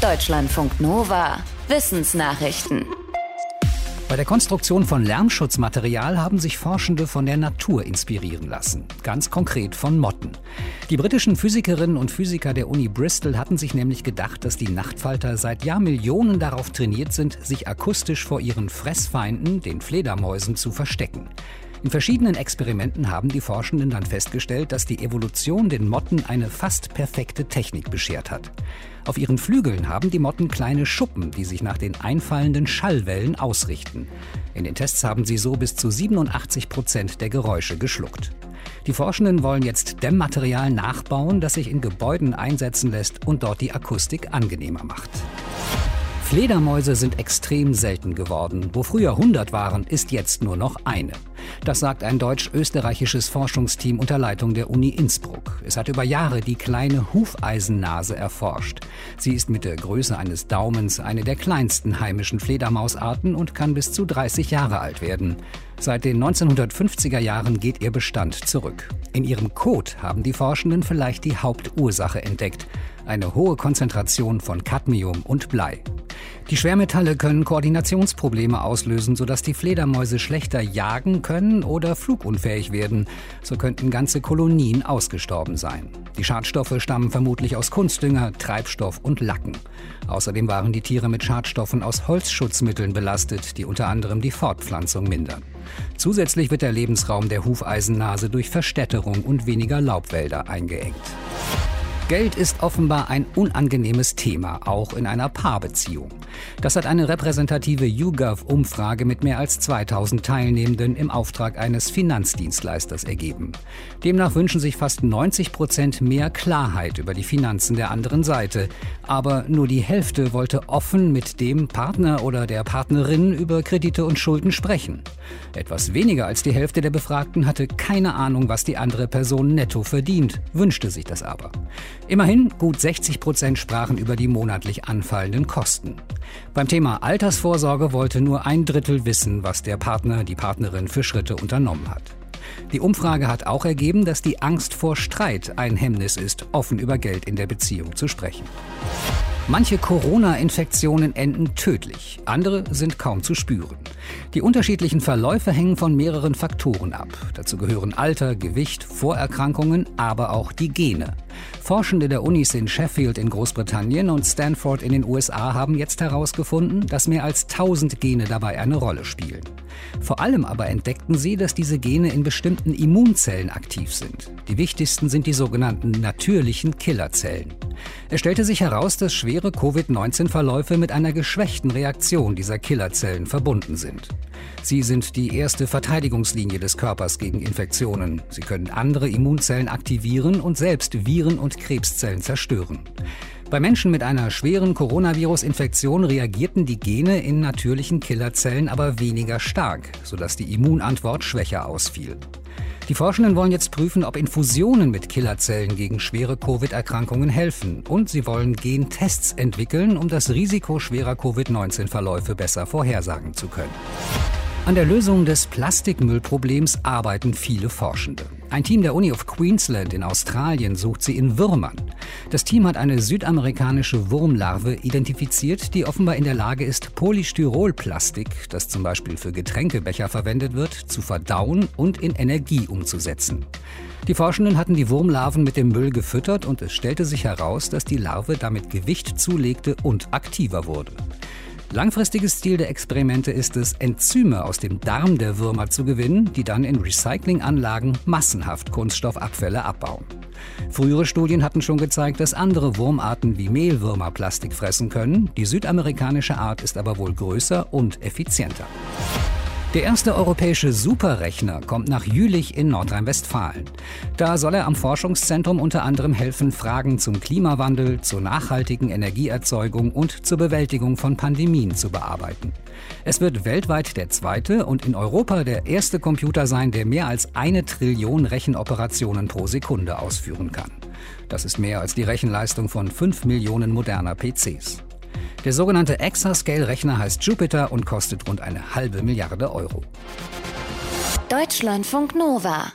Deutschlandfunk Nova. Wissensnachrichten. Bei der Konstruktion von Lärmschutzmaterial haben sich Forschende von der Natur inspirieren lassen. Ganz konkret von Motten. Die britischen Physikerinnen und Physiker der Uni Bristol hatten sich nämlich gedacht, dass die Nachtfalter seit Jahrmillionen darauf trainiert sind, sich akustisch vor ihren Fressfeinden, den Fledermäusen, zu verstecken. In verschiedenen Experimenten haben die Forschenden dann festgestellt, dass die Evolution den Motten eine fast perfekte Technik beschert hat. Auf ihren Flügeln haben die Motten kleine Schuppen, die sich nach den einfallenden Schallwellen ausrichten. In den Tests haben sie so bis zu 87 Prozent der Geräusche geschluckt. Die Forschenden wollen jetzt Dämmmaterial nachbauen, das sich in Gebäuden einsetzen lässt und dort die Akustik angenehmer macht. Fledermäuse sind extrem selten geworden. Wo früher 100 waren, ist jetzt nur noch eine. Das sagt ein deutsch-österreichisches Forschungsteam unter Leitung der Uni Innsbruck. Es hat über Jahre die kleine Hufeisennase erforscht. Sie ist mit der Größe eines Daumens eine der kleinsten heimischen Fledermausarten und kann bis zu 30 Jahre alt werden. Seit den 1950er Jahren geht ihr Bestand zurück. In ihrem Kot haben die Forschenden vielleicht die Hauptursache entdeckt. Eine hohe Konzentration von Cadmium und Blei. Die Schwermetalle können Koordinationsprobleme auslösen, sodass die Fledermäuse schlechter jagen können oder flugunfähig werden. So könnten ganze Kolonien ausgestorben sein. Die Schadstoffe stammen vermutlich aus Kunstdünger, Treibstoff und Lacken. Außerdem waren die Tiere mit Schadstoffen aus Holzschutzmitteln belastet, die unter anderem die Fortpflanzung mindern. Zusätzlich wird der Lebensraum der Hufeisennase durch Verstädterung und weniger Laubwälder eingeengt. Geld ist offenbar ein unangenehmes Thema, auch in einer Paarbeziehung. Das hat eine repräsentative YouGov-Umfrage mit mehr als 2000 Teilnehmenden im Auftrag eines Finanzdienstleisters ergeben. Demnach wünschen sich fast 90 Prozent mehr Klarheit über die Finanzen der anderen Seite. Aber nur die Hälfte wollte offen mit dem Partner oder der Partnerin über Kredite und Schulden sprechen. Etwas weniger als die Hälfte der Befragten hatte keine Ahnung, was die andere Person netto verdient, wünschte sich das aber. Immerhin gut 60 Prozent sprachen über die monatlich anfallenden Kosten. Beim Thema Altersvorsorge wollte nur ein Drittel wissen, was der Partner, die Partnerin für Schritte unternommen hat. Die Umfrage hat auch ergeben, dass die Angst vor Streit ein Hemmnis ist, offen über Geld in der Beziehung zu sprechen. Manche Corona-Infektionen enden tödlich, andere sind kaum zu spüren. Die unterschiedlichen Verläufe hängen von mehreren Faktoren ab. Dazu gehören Alter, Gewicht, Vorerkrankungen, aber auch die Gene. Forschende der Unis in Sheffield in Großbritannien und Stanford in den USA haben jetzt herausgefunden, dass mehr als 1000 Gene dabei eine Rolle spielen. Vor allem aber entdeckten sie, dass diese Gene in bestimmten Immunzellen aktiv sind. Die wichtigsten sind die sogenannten natürlichen Killerzellen. Es stellte sich heraus, dass schwere Covid-19-Verläufe mit einer geschwächten Reaktion dieser Killerzellen verbunden sind. Sie sind die erste Verteidigungslinie des Körpers gegen Infektionen. Sie können andere Immunzellen aktivieren und selbst Viren und Krebszellen zerstören. Bei Menschen mit einer schweren Coronavirus-Infektion reagierten die Gene in natürlichen Killerzellen aber weniger stark, sodass die Immunantwort schwächer ausfiel. Die Forschenden wollen jetzt prüfen, ob Infusionen mit Killerzellen gegen schwere Covid-Erkrankungen helfen. Und sie wollen Gentests entwickeln, um das Risiko schwerer Covid-19-Verläufe besser vorhersagen zu können. An der Lösung des Plastikmüllproblems arbeiten viele Forschende. Ein Team der Uni of Queensland in Australien sucht sie in Würmern. Das Team hat eine südamerikanische Wurmlarve identifiziert, die offenbar in der Lage ist, Polystyrolplastik, das zum Beispiel für Getränkebecher verwendet wird, zu verdauen und in Energie umzusetzen. Die Forschenden hatten die Wurmlarven mit dem Müll gefüttert und es stellte sich heraus, dass die Larve damit Gewicht zulegte und aktiver wurde. Langfristiges Ziel der Experimente ist es, Enzyme aus dem Darm der Würmer zu gewinnen, die dann in Recyclinganlagen massenhaft Kunststoffabfälle abbauen. Frühere Studien hatten schon gezeigt, dass andere Wurmarten wie Mehlwürmer Plastik fressen können. Die südamerikanische Art ist aber wohl größer und effizienter. Der erste europäische Superrechner kommt nach Jülich in Nordrhein-Westfalen. Da soll er am Forschungszentrum unter anderem helfen, Fragen zum Klimawandel, zur nachhaltigen Energieerzeugung und zur Bewältigung von Pandemien zu bearbeiten. Es wird weltweit der zweite und in Europa der erste Computer sein, der mehr als eine Trillion Rechenoperationen pro Sekunde ausführen kann. Das ist mehr als die Rechenleistung von fünf Millionen moderner PCs. Der sogenannte Exascale-Rechner heißt Jupiter und kostet rund eine halbe Milliarde Euro. Deutschlandfunk Nova